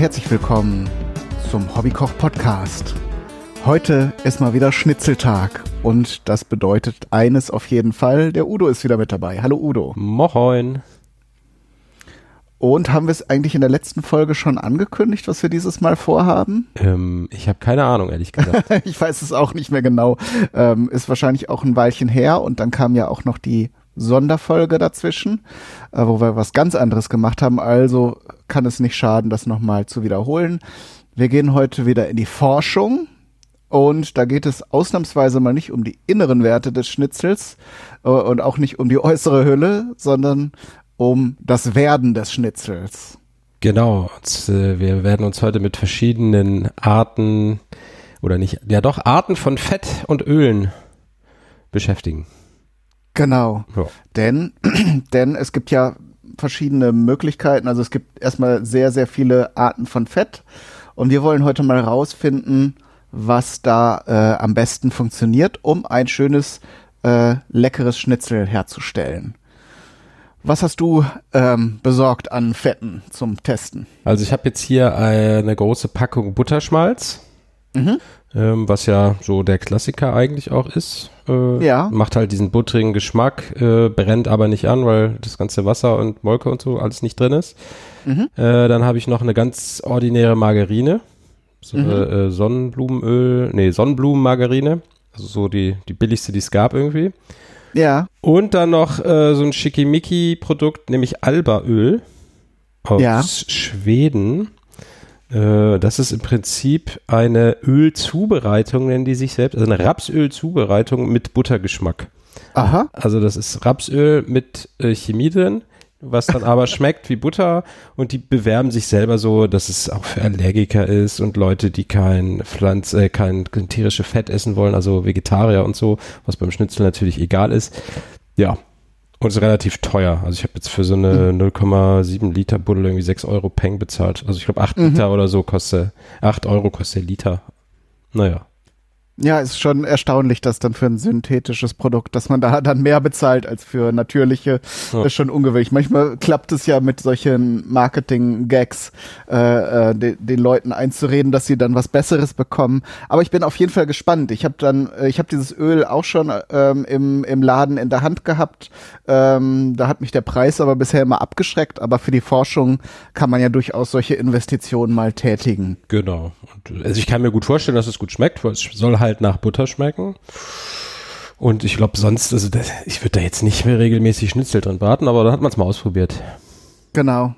Herzlich willkommen zum Hobbykoch Podcast. Heute ist mal wieder Schnitzeltag und das bedeutet eines auf jeden Fall, der Udo ist wieder mit dabei. Hallo Udo. Moin. Und haben wir es eigentlich in der letzten Folge schon angekündigt, was wir dieses Mal vorhaben? Ähm, ich habe keine Ahnung, ehrlich gesagt. ich weiß es auch nicht mehr genau. Ähm, ist wahrscheinlich auch ein Weilchen her und dann kam ja auch noch die Sonderfolge dazwischen, äh, wo wir was ganz anderes gemacht haben. Also kann es nicht schaden, das nochmal zu wiederholen. Wir gehen heute wieder in die Forschung. Und da geht es ausnahmsweise mal nicht um die inneren Werte des Schnitzels äh, und auch nicht um die äußere Hülle, sondern um das Werden des Schnitzels. Genau. Und, äh, wir werden uns heute mit verschiedenen Arten oder nicht, ja doch, Arten von Fett und Ölen beschäftigen. Genau. Ja. Denn, denn es gibt ja verschiedene Möglichkeiten. Also es gibt erstmal sehr, sehr viele Arten von Fett. Und wir wollen heute mal rausfinden, was da äh, am besten funktioniert, um ein schönes, äh, leckeres Schnitzel herzustellen. Was hast du ähm, besorgt an Fetten zum Testen? Also ich habe jetzt hier eine große Packung Butterschmalz. Mhm ähm, was ja so der Klassiker eigentlich auch ist. Äh, ja. Macht halt diesen butterigen Geschmack, äh, brennt aber nicht an, weil das ganze Wasser und Molke und so alles nicht drin ist. Mhm. Äh, dann habe ich noch eine ganz ordinäre Margarine. So, mhm. Äh, Sonnenblumenöl, nee, Sonnenblumenmargarine. Also so die, die billigste, die es gab irgendwie. Ja. Und dann noch äh, so ein Schickimicki-Produkt, nämlich Albaöl aus ja. Schweden. Äh, das ist im Prinzip eine Ölzubereitung, nennen die sich selbst, also eine Rapsölzubereitung mit Buttergeschmack. Aha. Also das ist Rapsöl mit äh, Chemie drin, was dann aber schmeckt wie Butter und die bewerben sich selber so, dass es auch für Allergiker ist und Leute, die kein Pflanz, äh, kein, kein tierische Fett essen wollen, also Vegetarier und so, was beim Schnitzel natürlich egal ist. Ja, und ist relativ teuer. Also ich habe jetzt für so eine mhm. 0,7 Liter Buddel irgendwie 6 Euro Peng bezahlt. Also ich glaube 8 mhm. Liter oder so kostet, 8 Euro kostet der Liter. Naja. Ja, ist schon erstaunlich, dass dann für ein synthetisches Produkt, dass man da dann mehr bezahlt als für natürliche, ja. ist schon ungewöhnlich. Manchmal klappt es ja mit solchen Marketing-Gags, äh, äh, de, den Leuten einzureden, dass sie dann was Besseres bekommen. Aber ich bin auf jeden Fall gespannt. Ich habe dann, äh, ich habe dieses Öl auch schon ähm, im, im Laden in der Hand gehabt. Ähm, da hat mich der Preis aber bisher immer abgeschreckt. Aber für die Forschung kann man ja durchaus solche Investitionen mal tätigen. Genau. Also ich kann mir gut vorstellen, dass es gut schmeckt, weil es soll halt halt nach Butter schmecken. Und ich glaube sonst, also das, ich würde da jetzt nicht mehr regelmäßig Schnitzel drin braten, aber da hat man es mal ausprobiert. Genau.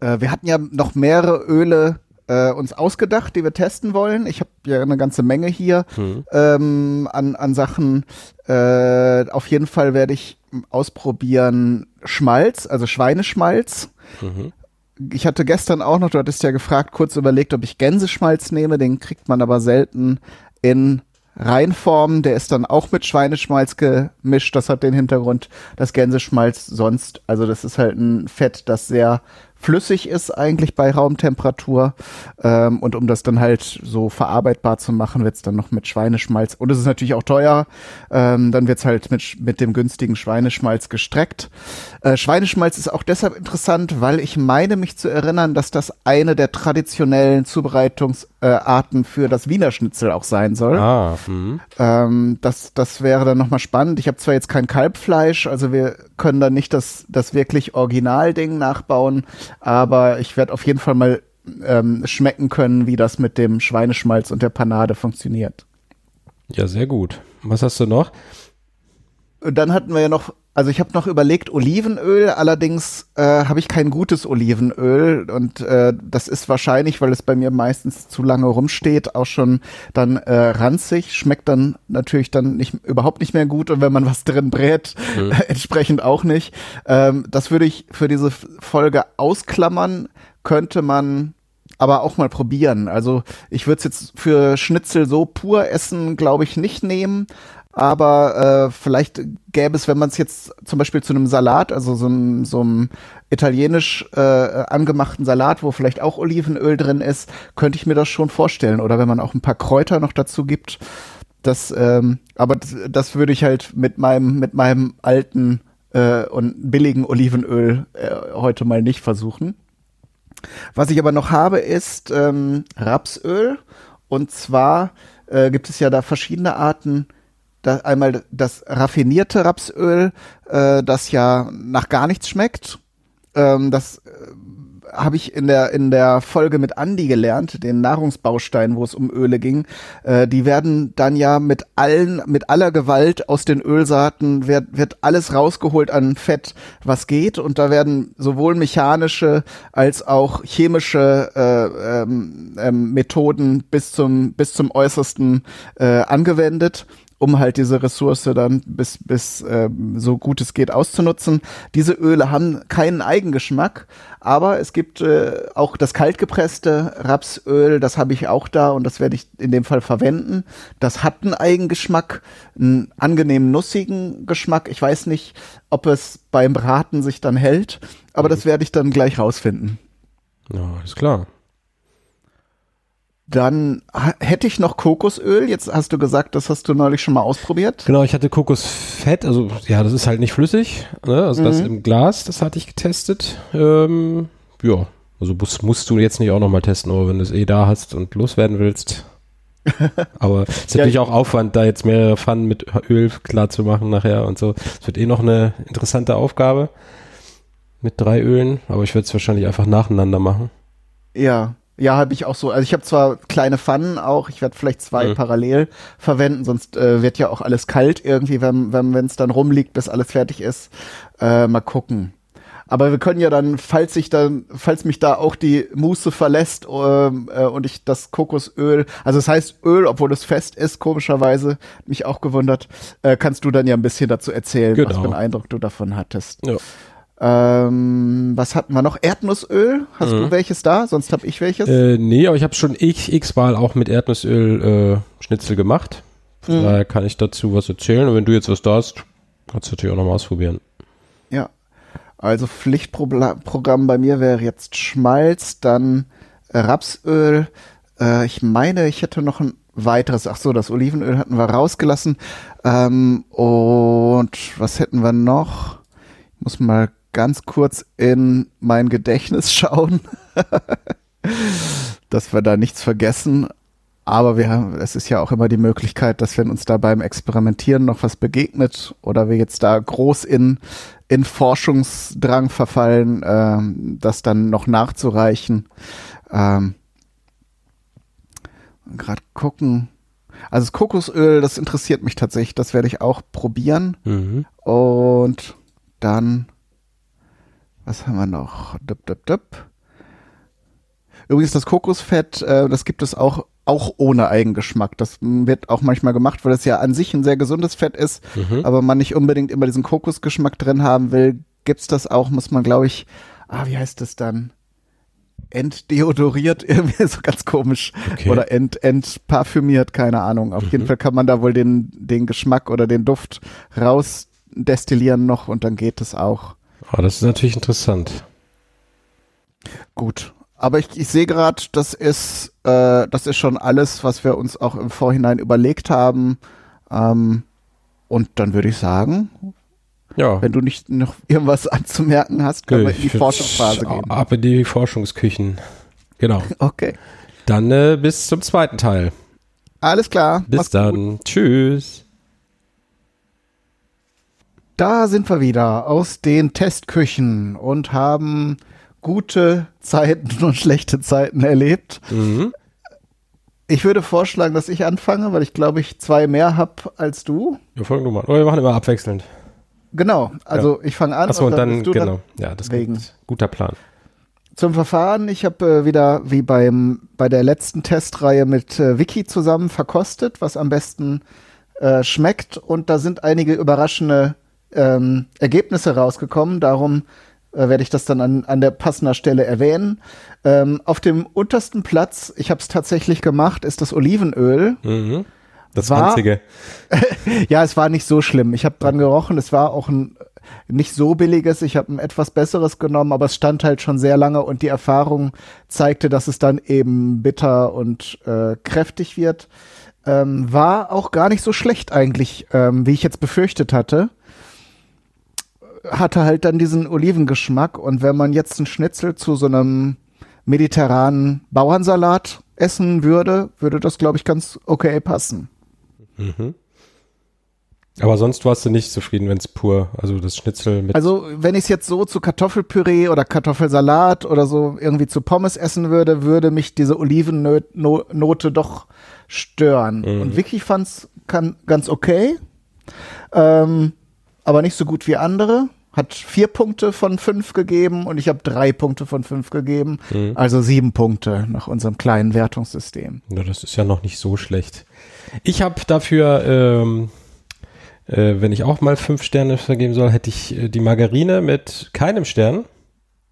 Äh, wir hatten ja noch mehrere Öle äh, uns ausgedacht, die wir testen wollen. Ich habe ja eine ganze Menge hier hm. ähm, an, an Sachen. Äh, auf jeden Fall werde ich ausprobieren Schmalz, also Schweineschmalz. Mhm. Ich hatte gestern auch noch, du hattest ja gefragt, kurz überlegt, ob ich Gänseschmalz nehme. Den kriegt man aber selten in Reinform, der ist dann auch mit Schweineschmalz gemischt. Das hat den Hintergrund, dass Gänseschmalz sonst, also das ist halt ein Fett, das sehr flüssig ist eigentlich bei Raumtemperatur. Ähm, und um das dann halt so verarbeitbar zu machen, wird's dann noch mit Schweineschmalz. Und es ist natürlich auch teuer. Ähm, dann wird's halt mit, mit dem günstigen Schweineschmalz gestreckt. Äh, Schweineschmalz ist auch deshalb interessant, weil ich meine mich zu erinnern, dass das eine der traditionellen Zubereitungsarten äh, für das Wiener Schnitzel auch sein soll. Ah, hm. ähm, das, das wäre dann nochmal spannend. Ich habe zwar jetzt kein Kalbfleisch, also wir können dann nicht das, das wirklich Originalding nachbauen, aber ich werde auf jeden Fall mal ähm, schmecken können, wie das mit dem Schweineschmalz und der Panade funktioniert. Ja, sehr gut. Was hast du noch? Und dann hatten wir ja noch, also ich habe noch überlegt Olivenöl, allerdings äh, habe ich kein gutes Olivenöl und äh, das ist wahrscheinlich, weil es bei mir meistens zu lange rumsteht, auch schon dann äh, ranzig, schmeckt dann natürlich dann nicht überhaupt nicht mehr gut und wenn man was drin brät, mhm. entsprechend auch nicht. Ähm, das würde ich für diese Folge ausklammern, könnte man aber auch mal probieren. Also ich würde es jetzt für Schnitzel so pur essen, glaube ich, nicht nehmen aber äh, vielleicht gäbe es, wenn man es jetzt zum Beispiel zu einem Salat, also so, ein, so einem italienisch äh, angemachten Salat, wo vielleicht auch Olivenöl drin ist, könnte ich mir das schon vorstellen. Oder wenn man auch ein paar Kräuter noch dazu gibt. Das, ähm, aber das, das würde ich halt mit meinem, mit meinem alten äh, und billigen Olivenöl äh, heute mal nicht versuchen. Was ich aber noch habe, ist ähm, Rapsöl. Und zwar äh, gibt es ja da verschiedene Arten. Da einmal das raffinierte Rapsöl, äh, das ja nach gar nichts schmeckt. Ähm, das äh, habe ich in der in der Folge mit Andy gelernt, den Nahrungsbaustein, wo es um Öle ging. Äh, die werden dann ja mit allen mit aller Gewalt aus den Ölsaaten wird wird alles rausgeholt an Fett, was geht und da werden sowohl mechanische als auch chemische äh, ähm, ähm, Methoden bis zum bis zum äußersten äh, angewendet um halt diese Ressource dann bis, bis äh, so gut es geht auszunutzen. Diese Öle haben keinen Eigengeschmack, aber es gibt äh, auch das kaltgepresste Rapsöl, das habe ich auch da und das werde ich in dem Fall verwenden. Das hat einen Eigengeschmack, einen angenehmen nussigen Geschmack. Ich weiß nicht, ob es beim Braten sich dann hält, aber mhm. das werde ich dann gleich rausfinden. Ja, ist klar. Dann hätte ich noch Kokosöl. Jetzt hast du gesagt, das hast du neulich schon mal ausprobiert. Genau, ich hatte Kokosfett. Also ja, das ist halt nicht flüssig. Ne? Also mhm. das im Glas, das hatte ich getestet. Ähm, ja, also musst, musst du jetzt nicht auch nochmal testen, aber wenn du es eh da hast und loswerden willst. aber es ist ja, natürlich auch Aufwand, da jetzt mehrere Pfannen mit Öl klar zu machen nachher und so. Es wird eh noch eine interessante Aufgabe mit drei Ölen, aber ich werde es wahrscheinlich einfach nacheinander machen. Ja, ja, habe ich auch so. Also ich habe zwar kleine Pfannen auch, ich werde vielleicht zwei mhm. parallel verwenden, sonst äh, wird ja auch alles kalt irgendwie, wenn wenn wenn, es dann rumliegt, bis alles fertig ist. Äh, mal gucken. Aber wir können ja dann, falls ich dann, falls mich da auch die Muße verlässt ähm, äh, und ich das Kokosöl, also es das heißt Öl, obwohl es fest ist, komischerweise, mich auch gewundert, äh, kannst du dann ja ein bisschen dazu erzählen, genau. was für einen Eindruck du davon hattest. Ja. Ähm, was hatten wir noch? Erdnussöl. Hast mhm. du welches da? Sonst habe ich welches. Äh, nee, aber ich habe schon x-mal auch mit Erdnussöl äh, Schnitzel gemacht. Von mhm. daher kann ich dazu was erzählen. Und wenn du jetzt was da hast, kannst du natürlich auch nochmal ausprobieren. Ja. Also Pflichtprogramm bei mir wäre jetzt Schmalz, dann Rapsöl. Äh, ich meine, ich hätte noch ein weiteres. Ach so, das Olivenöl hatten wir rausgelassen. Ähm, und was hätten wir noch? Ich muss mal ganz kurz in mein Gedächtnis schauen, dass wir da nichts vergessen. Aber wir haben, es ist ja auch immer die Möglichkeit, dass wenn uns da beim Experimentieren noch was begegnet oder wir jetzt da groß in, in Forschungsdrang verfallen, ähm, das dann noch nachzureichen. Ähm, Gerade gucken. Also das Kokosöl, das interessiert mich tatsächlich. Das werde ich auch probieren. Mhm. Und dann was haben wir noch? Dup, dup, dup. Übrigens das Kokosfett, äh, das gibt es auch auch ohne Eigengeschmack. Das wird auch manchmal gemacht, weil das ja an sich ein sehr gesundes Fett ist, mhm. aber man nicht unbedingt immer diesen Kokosgeschmack drin haben will. Gibt's das auch, muss man glaube ich, ah, wie heißt das dann? Entdeodoriert, irgendwie so ganz komisch. Okay. Oder ent, entparfümiert, keine Ahnung. Auf mhm. jeden Fall kann man da wohl den, den Geschmack oder den Duft rausdestillieren noch und dann geht es auch. Oh, das ist natürlich interessant. Gut. Aber ich, ich sehe gerade, das ist, äh, das ist schon alles, was wir uns auch im Vorhinein überlegt haben. Ähm, und dann würde ich sagen, ja. wenn du nicht noch irgendwas anzumerken hast, können wir in die Forschungsphase gehen. Ab in die Forschungsküchen. Genau. Okay. Dann äh, bis zum zweiten Teil. Alles klar. Bis dann. Gut. Tschüss. Da sind wir wieder aus den Testküchen und haben gute Zeiten und schlechte Zeiten erlebt. Mhm. Ich würde vorschlagen, dass ich anfange, weil ich glaube, ich zwei mehr habe als du. Ja, fang du mal. Oder wir machen immer abwechselnd. Genau, also ja. ich fange an. Achso, und dann, dann genau. Ja, das ist guter Plan. Zum Verfahren, ich habe äh, wieder wie beim bei der letzten Testreihe mit äh, Wiki zusammen verkostet, was am besten äh, schmeckt und da sind einige überraschende ähm, Ergebnisse rausgekommen. Darum äh, werde ich das dann an, an der passender Stelle erwähnen. Ähm, auf dem untersten Platz, ich habe es tatsächlich gemacht, ist das Olivenöl. Mhm. Das war, einzige. ja, es war nicht so schlimm. Ich habe dran gerochen. Es war auch ein nicht so billiges. Ich habe ein etwas besseres genommen, aber es stand halt schon sehr lange und die Erfahrung zeigte, dass es dann eben bitter und äh, kräftig wird. Ähm, war auch gar nicht so schlecht eigentlich, ähm, wie ich jetzt befürchtet hatte hatte halt dann diesen Olivengeschmack und wenn man jetzt ein Schnitzel zu so einem mediterranen Bauernsalat essen würde, würde das, glaube ich, ganz okay passen. Mhm. Aber sonst warst du nicht zufrieden, wenn es pur, also das Schnitzel mit. Also wenn ich es jetzt so zu Kartoffelpüree oder Kartoffelsalat oder so irgendwie zu Pommes essen würde, würde mich diese Olivennote doch stören. Mhm. Und Vicky fand's kann, ganz okay, ähm, aber nicht so gut wie andere. Hat vier Punkte von fünf gegeben und ich habe drei Punkte von fünf gegeben. Mhm. Also sieben Punkte nach unserem kleinen Wertungssystem. Ja, das ist ja noch nicht so schlecht. Ich habe dafür ähm äh, wenn ich auch mal fünf Sterne vergeben soll, hätte ich äh, die Margarine mit keinem Stern.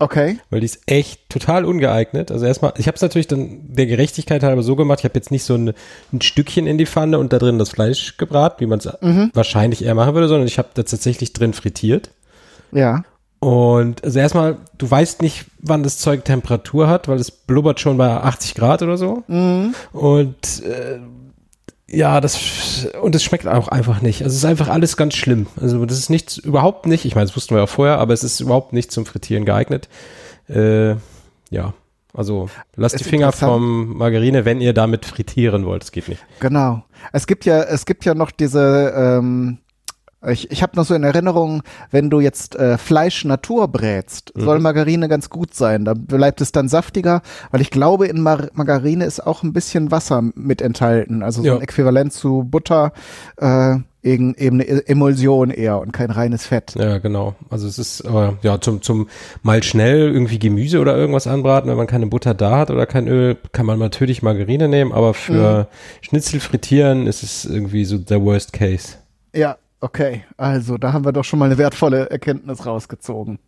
Okay. Weil die ist echt total ungeeignet. Also erstmal, ich habe es natürlich dann der Gerechtigkeit halber so gemacht, ich habe jetzt nicht so ein, ein, Stückchen in die Pfanne und da drin das Fleisch gebraten, wie man es mhm. wahrscheinlich eher machen würde, sondern ich habe da tatsächlich drin frittiert. Ja. Und also erstmal, du weißt nicht, wann das Zeug Temperatur hat, weil es blubbert schon bei 80 Grad oder so. Mhm. Und äh, ja, das und es schmeckt auch einfach nicht. Also es ist einfach alles ganz schlimm. Also das ist nichts, überhaupt nicht. Ich meine, das wussten wir ja vorher, aber es ist überhaupt nicht zum Frittieren geeignet. Äh, ja, also lasst die Finger vom Margarine, wenn ihr damit frittieren wollt. Es geht nicht. Genau. Es gibt ja, es gibt ja noch diese ähm, ich, ich habe noch so in Erinnerung, wenn du jetzt äh, Fleisch Natur brätst, mhm. soll Margarine ganz gut sein. Da bleibt es dann saftiger, weil ich glaube, in Mar Margarine ist auch ein bisschen Wasser mit enthalten. Also so ja. ein Äquivalent zu Butter, äh, eben, eben eine e-, Emulsion eher und kein reines Fett. Ja, genau. Also es ist äh, ja zum, zum mal schnell irgendwie Gemüse oder irgendwas anbraten, wenn man keine Butter da hat oder kein Öl, kann man natürlich Margarine nehmen, aber für mhm. Schnitzel frittieren ist es irgendwie so der Worst Case. Ja, Okay, also da haben wir doch schon mal eine wertvolle Erkenntnis rausgezogen.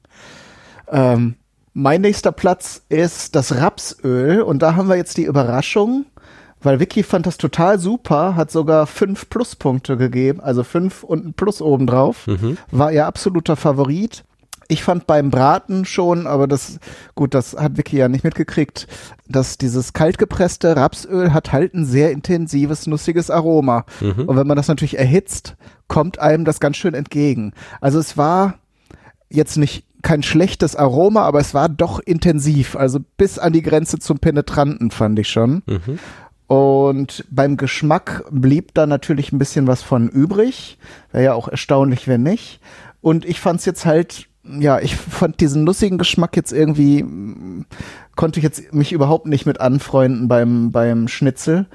Ähm, mein nächster Platz ist das Rapsöl und da haben wir jetzt die Überraschung, weil Vicky fand das total super, hat sogar fünf Pluspunkte gegeben, also fünf und ein Plus obendrauf. Mhm. War ihr absoluter Favorit. Ich fand beim Braten schon, aber das, gut, das hat Vicky ja nicht mitgekriegt, dass dieses kaltgepresste Rapsöl hat halt ein sehr intensives, nussiges Aroma. Mhm. Und wenn man das natürlich erhitzt, kommt einem das ganz schön entgegen. Also es war jetzt nicht kein schlechtes Aroma, aber es war doch intensiv. Also bis an die Grenze zum Penetranten fand ich schon. Mhm. Und beim Geschmack blieb da natürlich ein bisschen was von übrig. Wäre ja auch erstaunlich, wenn nicht. Und ich fand es jetzt halt ja, ich fand diesen nussigen Geschmack jetzt irgendwie, konnte ich jetzt mich überhaupt nicht mit anfreunden beim, beim Schnitzel.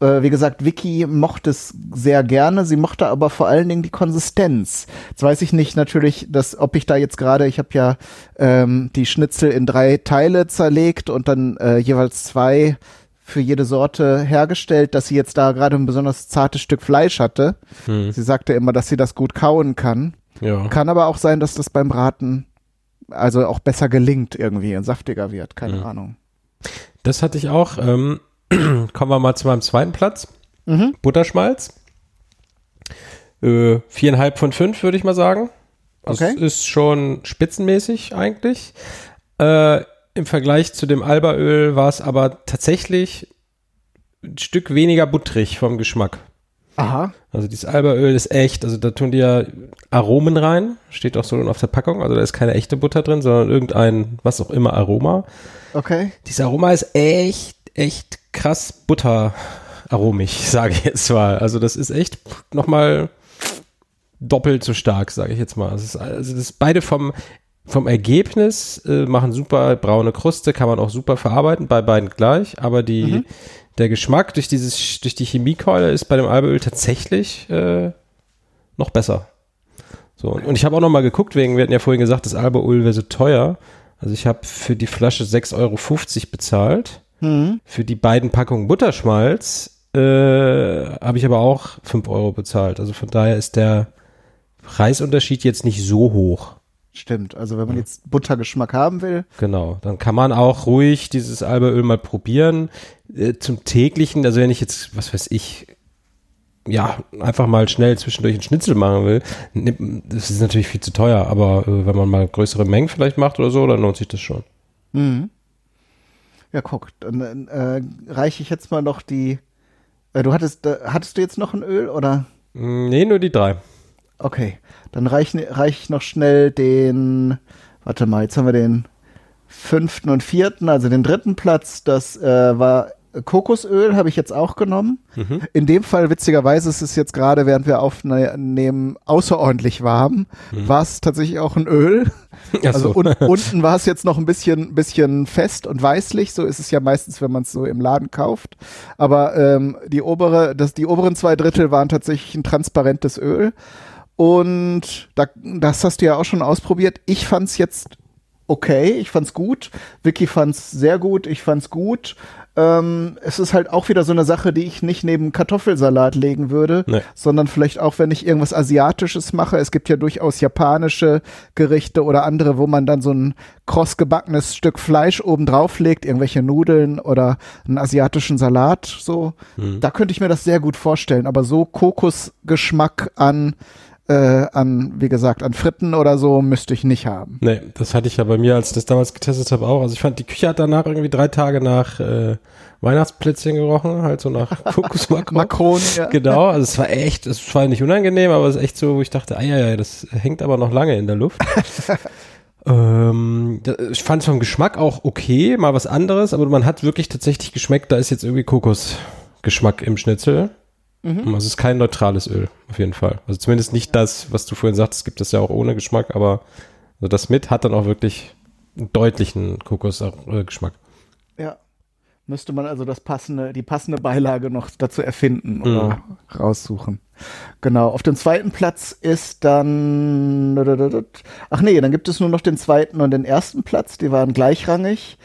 Äh, wie gesagt, Vicky mochte es sehr gerne, sie mochte aber vor allen Dingen die Konsistenz. Jetzt weiß ich nicht natürlich, dass, ob ich da jetzt gerade, ich habe ja ähm, die Schnitzel in drei Teile zerlegt und dann äh, jeweils zwei für jede Sorte hergestellt, dass sie jetzt da gerade ein besonders zartes Stück Fleisch hatte. Hm. Sie sagte immer, dass sie das gut kauen kann. Ja. Kann aber auch sein, dass das beim Braten also auch besser gelingt irgendwie und saftiger wird. Keine mhm. Ahnung. Das hatte ich auch. Ähm, kommen wir mal zu meinem zweiten Platz. Mhm. Butterschmalz. Äh, viereinhalb von fünf, würde ich mal sagen. Das okay. ist schon spitzenmäßig eigentlich. Äh, Im Vergleich zu dem Albaöl war es aber tatsächlich ein Stück weniger butterig vom Geschmack. Aha. Also dieses Albaöl ist echt, also da tun die ja Aromen rein, steht auch so auf der Packung, also da ist keine echte Butter drin, sondern irgendein, was auch immer, Aroma. Okay. Dieses Aroma ist echt, echt krass butteraromig, sage ich jetzt mal. Also das ist echt nochmal doppelt so stark, sage ich jetzt mal. Also das, ist, also das ist beide vom, vom Ergebnis äh, machen super braune Kruste, kann man auch super verarbeiten, bei beiden gleich, aber die, mhm der Geschmack durch dieses, durch die Chemiekeule ist bei dem Albeöl tatsächlich äh, noch besser. So, und ich habe auch noch mal geguckt, wegen, wir hatten ja vorhin gesagt, das Albeöl wäre so teuer. Also ich habe für die Flasche 6,50 Euro bezahlt. Mhm. Für die beiden Packungen Butterschmalz äh, habe ich aber auch 5 Euro bezahlt. Also von daher ist der Preisunterschied jetzt nicht so hoch. Stimmt, also wenn man jetzt Buttergeschmack haben will. Genau, dann kann man auch ruhig dieses Albeöl mal probieren. Äh, zum täglichen, also wenn ich jetzt, was weiß ich, ja, einfach mal schnell zwischendurch einen Schnitzel machen will, das ist natürlich viel zu teuer, aber äh, wenn man mal größere Mengen vielleicht macht oder so, dann lohnt sich das schon. Mhm. Ja, guck, dann äh, reiche ich jetzt mal noch die. Äh, du hattest, äh, hattest du jetzt noch ein Öl oder? Nee, nur die drei. Okay, dann reiche reich ich noch schnell den, warte mal, jetzt haben wir den fünften und vierten, also den dritten Platz, das äh, war Kokosöl habe ich jetzt auch genommen. Mhm. In dem Fall, witzigerweise, ist es jetzt gerade, während wir aufnehmen, außerordentlich warm. Mhm. War es tatsächlich auch ein Öl. Also so. un unten war es jetzt noch ein bisschen, bisschen fest und weißlich. So ist es ja meistens, wenn man es so im Laden kauft. Aber ähm, die obere, das, die oberen zwei Drittel waren tatsächlich ein transparentes Öl. Und da, das hast du ja auch schon ausprobiert. Ich fand es jetzt okay, ich fand's gut. Vicky fand's sehr gut, ich fand's gut. Ähm, es ist halt auch wieder so eine Sache, die ich nicht neben Kartoffelsalat legen würde, nee. sondern vielleicht auch, wenn ich irgendwas Asiatisches mache. Es gibt ja durchaus japanische Gerichte oder andere, wo man dann so ein kross gebackenes Stück Fleisch oben drauf legt, irgendwelche Nudeln oder einen asiatischen Salat. So, mhm. da könnte ich mir das sehr gut vorstellen. Aber so Kokosgeschmack an äh, an, wie gesagt, an Fritten oder so müsste ich nicht haben. Nee, das hatte ich ja bei mir, als ich das damals getestet habe, auch. Also ich fand, die Küche hat danach irgendwie drei Tage nach äh, Weihnachtsplätzchen gerochen, halt so nach Kokosmakron. Makron, ja. Genau, also es war echt, es war nicht unangenehm, aber es ist echt so, wo ich dachte, ah ja, ja, das hängt aber noch lange in der Luft. ähm, ich fand es vom Geschmack auch okay, mal was anderes, aber man hat wirklich tatsächlich geschmeckt, da ist jetzt irgendwie Kokosgeschmack im Schnitzel. Mhm. Also es ist kein neutrales Öl, auf jeden Fall. Also zumindest nicht das, was du vorhin sagtest, gibt es ja auch ohne Geschmack, aber also das mit hat dann auch wirklich einen deutlichen Kokosgeschmack. Ja. Müsste man also das passende, die passende Beilage noch dazu erfinden oder mhm. raussuchen. Genau. Auf dem zweiten Platz ist dann, ach nee, dann gibt es nur noch den zweiten und den ersten Platz. Die waren gleichrangig.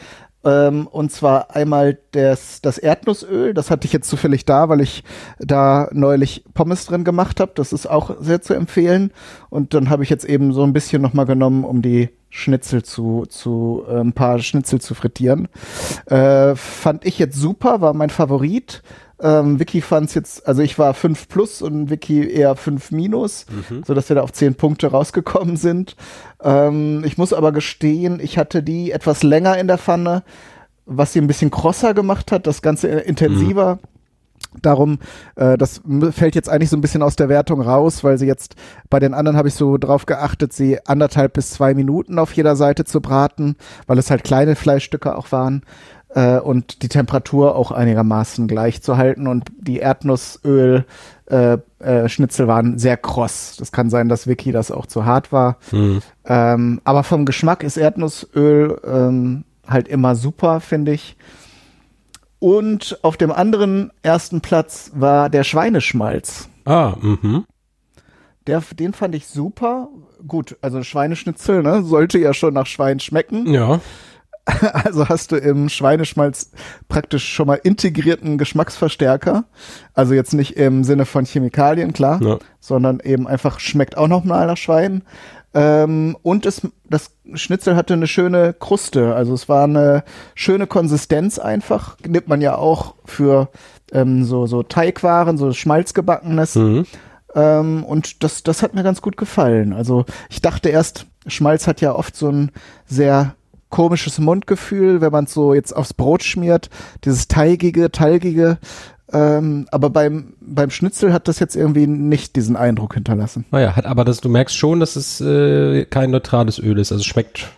Ähm, und zwar einmal das, das Erdnussöl, das hatte ich jetzt zufällig da, weil ich da neulich Pommes drin gemacht habe. Das ist auch sehr zu empfehlen. Und dann habe ich jetzt eben so ein bisschen nochmal genommen, um die Schnitzel zu, zu äh, ein paar Schnitzel zu frittieren. Äh, fand ich jetzt super, war mein Favorit. Ähm, Vicky fand es jetzt, also ich war 5 plus und Vicky eher 5 minus, mhm. sodass wir da auf 10 Punkte rausgekommen sind. Ähm, ich muss aber gestehen, ich hatte die etwas länger in der Pfanne, was sie ein bisschen krosser gemacht hat, das Ganze intensiver. Mhm. Darum, äh, das fällt jetzt eigentlich so ein bisschen aus der Wertung raus, weil sie jetzt bei den anderen habe ich so drauf geachtet, sie anderthalb bis zwei Minuten auf jeder Seite zu braten, weil es halt kleine Fleischstücke auch waren äh, und die Temperatur auch einigermaßen gleich zu halten. Und die Erdnussöl äh, äh, Schnitzel waren sehr kross. Das kann sein, dass Vicky das auch zu hart war. Mhm. Ähm, aber vom Geschmack ist Erdnussöl ähm, halt immer super, finde ich. Und auf dem anderen ersten Platz war der Schweineschmalz. Ah, mhm. Der, den fand ich super. Gut, also Schweineschnitzel, ne, sollte ja schon nach Schwein schmecken. Ja. Also hast du im Schweineschmalz praktisch schon mal integrierten Geschmacksverstärker. Also jetzt nicht im Sinne von Chemikalien, klar, ja. sondern eben einfach schmeckt auch noch mal nach Schwein. Ähm, und es, das Schnitzel hatte eine schöne Kruste. Also es war eine schöne Konsistenz einfach. Nimmt man ja auch für ähm, so, so Teigwaren, so Schmalzgebackenes. Mhm. Ähm, und das, das hat mir ganz gut gefallen. Also ich dachte erst, Schmalz hat ja oft so ein sehr komisches Mundgefühl, wenn man es so jetzt aufs Brot schmiert, dieses teigige, talgige. Ähm, aber beim, beim Schnitzel hat das jetzt irgendwie nicht diesen Eindruck hinterlassen. Naja, hat aber das, du merkst schon, dass es äh, kein neutrales Öl ist. Also schmeckt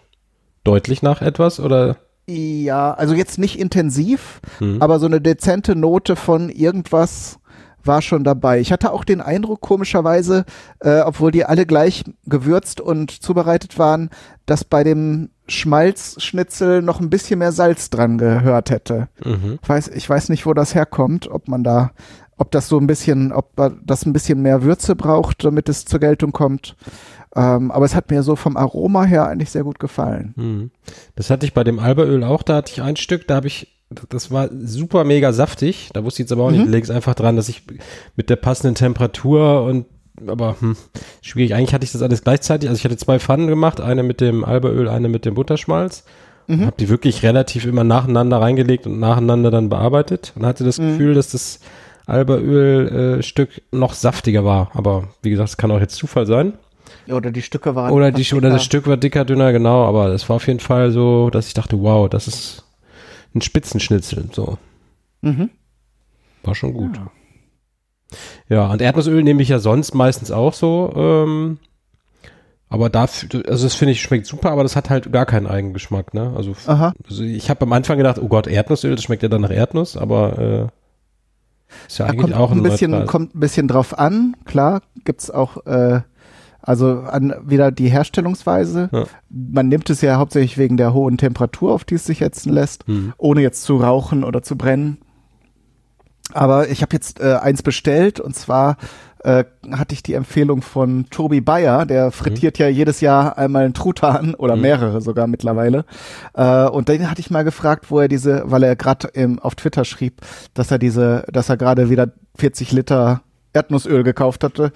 deutlich nach etwas oder? Ja, also jetzt nicht intensiv, hm. aber so eine dezente Note von irgendwas war schon dabei. Ich hatte auch den Eindruck, komischerweise, äh, obwohl die alle gleich gewürzt und zubereitet waren, dass bei dem Schmalzschnitzel noch ein bisschen mehr Salz dran gehört hätte. Mhm. Ich, weiß, ich weiß nicht, wo das herkommt, ob man da, ob das so ein bisschen, ob das ein bisschen mehr Würze braucht, damit es zur Geltung kommt. Ähm, aber es hat mir so vom Aroma her eigentlich sehr gut gefallen. Mhm. Das hatte ich bei dem Albaöl auch, da hatte ich ein Stück, da habe ich das war super mega saftig. Da wusste ich jetzt aber auch mhm. nicht, leg es einfach dran, dass ich mit der passenden Temperatur und aber hm, schwierig. Eigentlich hatte ich das alles gleichzeitig. Also ich hatte zwei Pfannen gemacht, eine mit dem Albaöl, eine mit dem Butterschmalz. Mhm. Habe die wirklich relativ immer nacheinander reingelegt und nacheinander dann bearbeitet und hatte das mhm. Gefühl, dass das Albaöl-Stück äh, noch saftiger war. Aber wie gesagt, es kann auch jetzt Zufall sein. Oder die Stücke waren. Oder, die, oder das Stück war dicker, dünner, genau. Aber es war auf jeden Fall so, dass ich dachte, wow, das ist ein Spitzenschnitzel. So. Mhm. War schon gut. Ja. Ja, und Erdnussöl nehme ich ja sonst meistens auch so. Ähm, Aber dafür, also das finde ich schmeckt super, aber das hat halt gar keinen Eigengeschmack, ne? Also, Aha. also ich habe am Anfang gedacht, oh Gott, Erdnussöl, das schmeckt ja dann nach Erdnuss, aber äh, ist ja Da eigentlich kommt auch ein bisschen, neutrales. kommt ein bisschen drauf an, klar, gibt's auch äh, also an wieder die Herstellungsweise. Ja. Man nimmt es ja hauptsächlich wegen der hohen Temperatur, auf die es sich setzen lässt, Hm. ohne jetzt zu rauchen oder zu brennen. Aber ich habe jetzt äh, eins bestellt und zwar äh, hatte ich die Empfehlung von Tobi Bayer, der frittiert ja jedes Jahr einmal einen Truthahn oder Mhm. mehrere sogar mittlerweile. Äh, und den hatte ich mal gefragt, wo er diese, weil er gerade auf Twitter schrieb, dass er diese, dass er gerade wieder 40 Liter Erdnussöl gekauft hatte,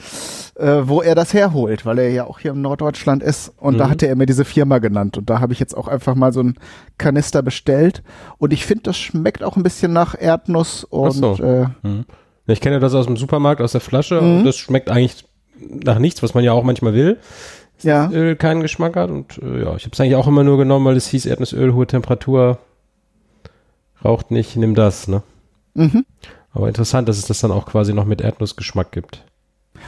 äh, wo er das herholt, weil er ja auch hier im Norddeutschland ist. Und da Mhm. hatte er mir diese Firma genannt. Und da habe ich jetzt auch einfach mal so einen Kanister bestellt. Und ich finde, das schmeckt auch ein bisschen nach Erdnuss und so. äh, Hm. Ich kenne das aus dem Supermarkt, aus der Flasche Mhm. und das schmeckt eigentlich nach nichts, was man ja auch manchmal will. ja. Öl keinen Geschmack hat und äh, ja, ich habe es eigentlich auch immer nur genommen, weil es hieß Erdnussöl, hohe Temperatur, raucht nicht, nimm das, ne? Mhm. Aber interessant, dass es das dann auch quasi noch mit Erdnussgeschmack gibt.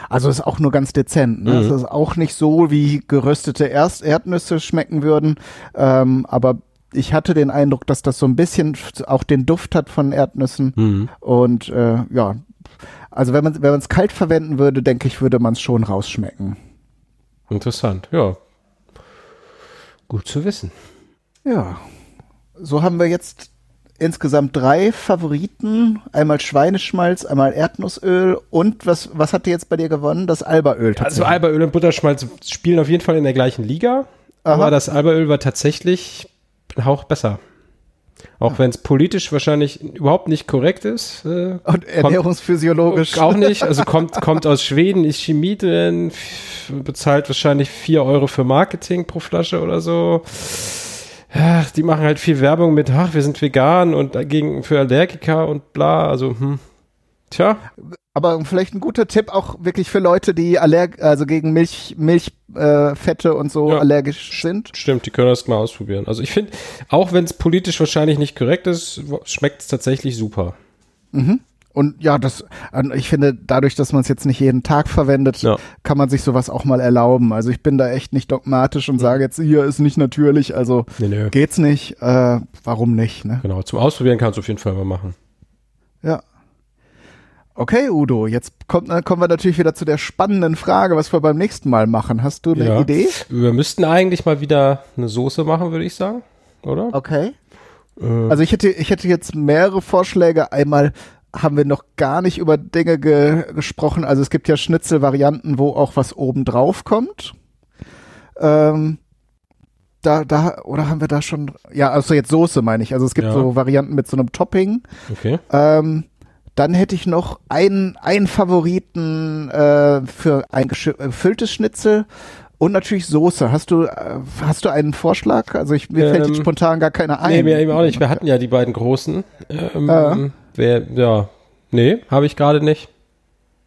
Also ist auch nur ganz dezent. Ne? Mhm. Es ist auch nicht so, wie geröstete Erst Erdnüsse schmecken würden. Ähm, aber ich hatte den Eindruck, dass das so ein bisschen auch den Duft hat von Erdnüssen. Hm. Und äh, ja, also wenn man wenn man es kalt verwenden würde, denke ich, würde man es schon rausschmecken. Interessant, ja. Gut zu wissen. Ja, so haben wir jetzt insgesamt drei Favoriten. Einmal Schweineschmalz, einmal Erdnussöl und was, was hat dir jetzt bei dir gewonnen? Das Albaöl Also. Albaöl und Butterschmalz spielen auf jeden Fall in der gleichen Liga, Aha. aber das Albaöl war tatsächlich ein Hauch besser. Auch wenn es politisch wahrscheinlich überhaupt nicht korrekt ist. Äh, und ernährungsphysiologisch. Auch nicht, also kommt, kommt aus Schweden, ist Chemie drin, bezahlt wahrscheinlich 4 Euro für Marketing pro Flasche oder so. Ja, die machen halt viel Werbung mit, ach, wir sind vegan und dagegen für Allergiker und bla, also, hm. Tja, Aber vielleicht ein guter Tipp auch wirklich für Leute, die allerg also gegen Milch, Milchfette äh, und so Ja. allergisch sind. stimmt, die können das mal ausprobieren. Also ich finde, auch wenn es politisch wahrscheinlich nicht korrekt ist, schmeckt es tatsächlich super. Mhm. Und ja, das, ich finde, dadurch, dass man es jetzt nicht jeden Tag verwendet, Ja. kann man sich sowas auch mal erlauben. Also ich bin da echt nicht dogmatisch und sage jetzt, hier ist nicht natürlich, also Nee, nee. geht's nicht. Äh, warum nicht, ne? Genau, zum Ausprobieren kannst du auf jeden Fall mal machen. Ja. Okay, Udo, jetzt kommt, äh, kommen wir natürlich wieder zu der spannenden Frage, was wir beim nächsten Mal machen. Hast du eine Ja. Idee? Wir müssten eigentlich mal wieder eine Soße machen, würde ich sagen, oder? Okay. Äh, Also ich hätte, ich hätte jetzt mehrere Vorschläge. Einmal haben wir noch gar nicht über Dinge ge gesprochen. Also es gibt ja Schnitzelvarianten, wo auch was oben drauf kommt. Ähm, da, da, oder haben wir da schon, ja, also jetzt Soße meine ich. Also es gibt Ja. so Varianten mit so einem Topping. okay. Ähm, dann hätte ich noch einen, einen Favoriten äh, für ein gefülltes Schnitzel und natürlich Soße. Hast du, äh, hast du einen Vorschlag? Also ich, mir fällt jetzt Ähm, spontan gar keiner ein. Nee, mir eben auch nicht. Wir hatten ja die beiden großen. Ähm, Ja. wer, ja. Nee, habe ich gerade nicht.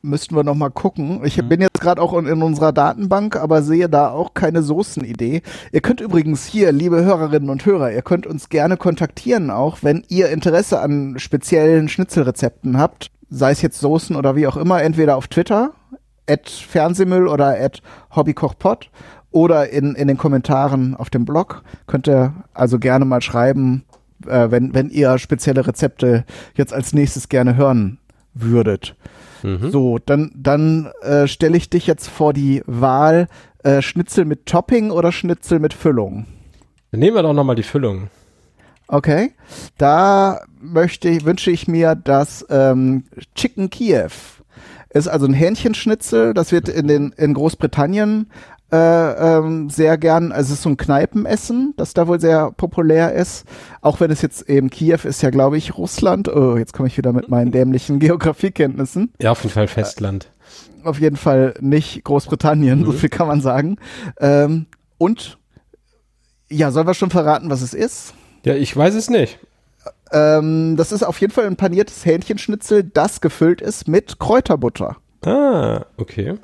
Müssten wir noch mal gucken. Ich Mhm. bin jetzt gerade auch in, in unserer Datenbank, aber sehe da auch keine Soßenidee. Ihr könnt übrigens hier, liebe Hörerinnen und Hörer, ihr könnt uns gerne kontaktieren, auch wenn ihr Interesse an speziellen Schnitzelrezepten habt, sei es jetzt Soßen oder wie auch immer, entweder auf Twitter, at Fernsehmüll oder at Hobbykochpot oder in, in den Kommentaren auf dem Blog. Könnt ihr also gerne mal schreiben, äh, wenn, wenn ihr spezielle Rezepte jetzt als nächstes gerne hören würdet. Mhm. So, dann, dann äh, stelle ich dich jetzt vor die Wahl äh, Schnitzel mit Topping oder Schnitzel mit Füllung. Dann nehmen wir doch nochmal die Füllung. Okay, da möchte ich, wünsche ich mir das ähm, Chicken Kiev. Ist also ein Hähnchenschnitzel, das wird in den in Großbritannien äh, ähm, sehr gern, also es ist so ein Kneipenessen, das da wohl sehr populär ist. Auch wenn es jetzt eben Kiew ist ja, glaube ich, Russland. Oh, jetzt komme ich wieder mit meinen dämlichen Geografiekenntnissen. Ja, auf jeden Fall Festland. auf jeden Fall nicht Großbritannien, so viel kann man sagen. Ähm, und ja, sollen wir schon verraten, was es ist? Ja, ich weiß es nicht. Ähm, das ist auf jeden Fall ein paniertes Hähnchenschnitzel, das gefüllt ist mit Kräuterbutter. Ah, okay.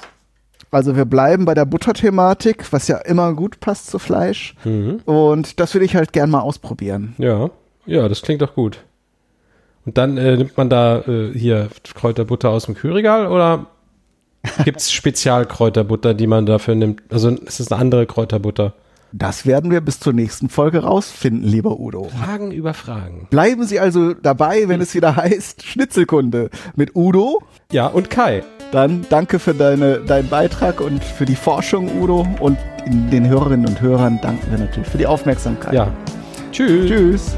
Also wir bleiben bei der Butterthematik, was ja immer gut passt zu Fleisch. Mhm. Und das würde ich halt gern mal ausprobieren. Ja, ja, das klingt doch gut. Und dann äh, nimmt man da äh, hier Kräuterbutter aus dem Kühlregal oder Gibt es Spezialkräuterbutter, die man dafür nimmt? Also ist es eine andere Kräuterbutter? Das werden wir bis zur nächsten Folge rausfinden, lieber Udo. Fragen über Fragen. Bleiben Sie also dabei, wenn es wieder heißt Schnitzelkunde mit Udo. Ja, und Kai. Dann danke für deine, deinen Beitrag und für die Forschung, Udo. Und den Hörerinnen und Hörern danken wir natürlich für die Aufmerksamkeit. Ja. Tschüss. Tschüss.